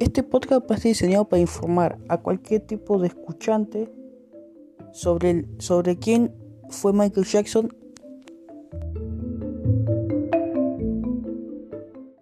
Este podcast va a estar diseñado para informar a cualquier tipo de escuchante sobre, sobre quién fue Michael Jackson.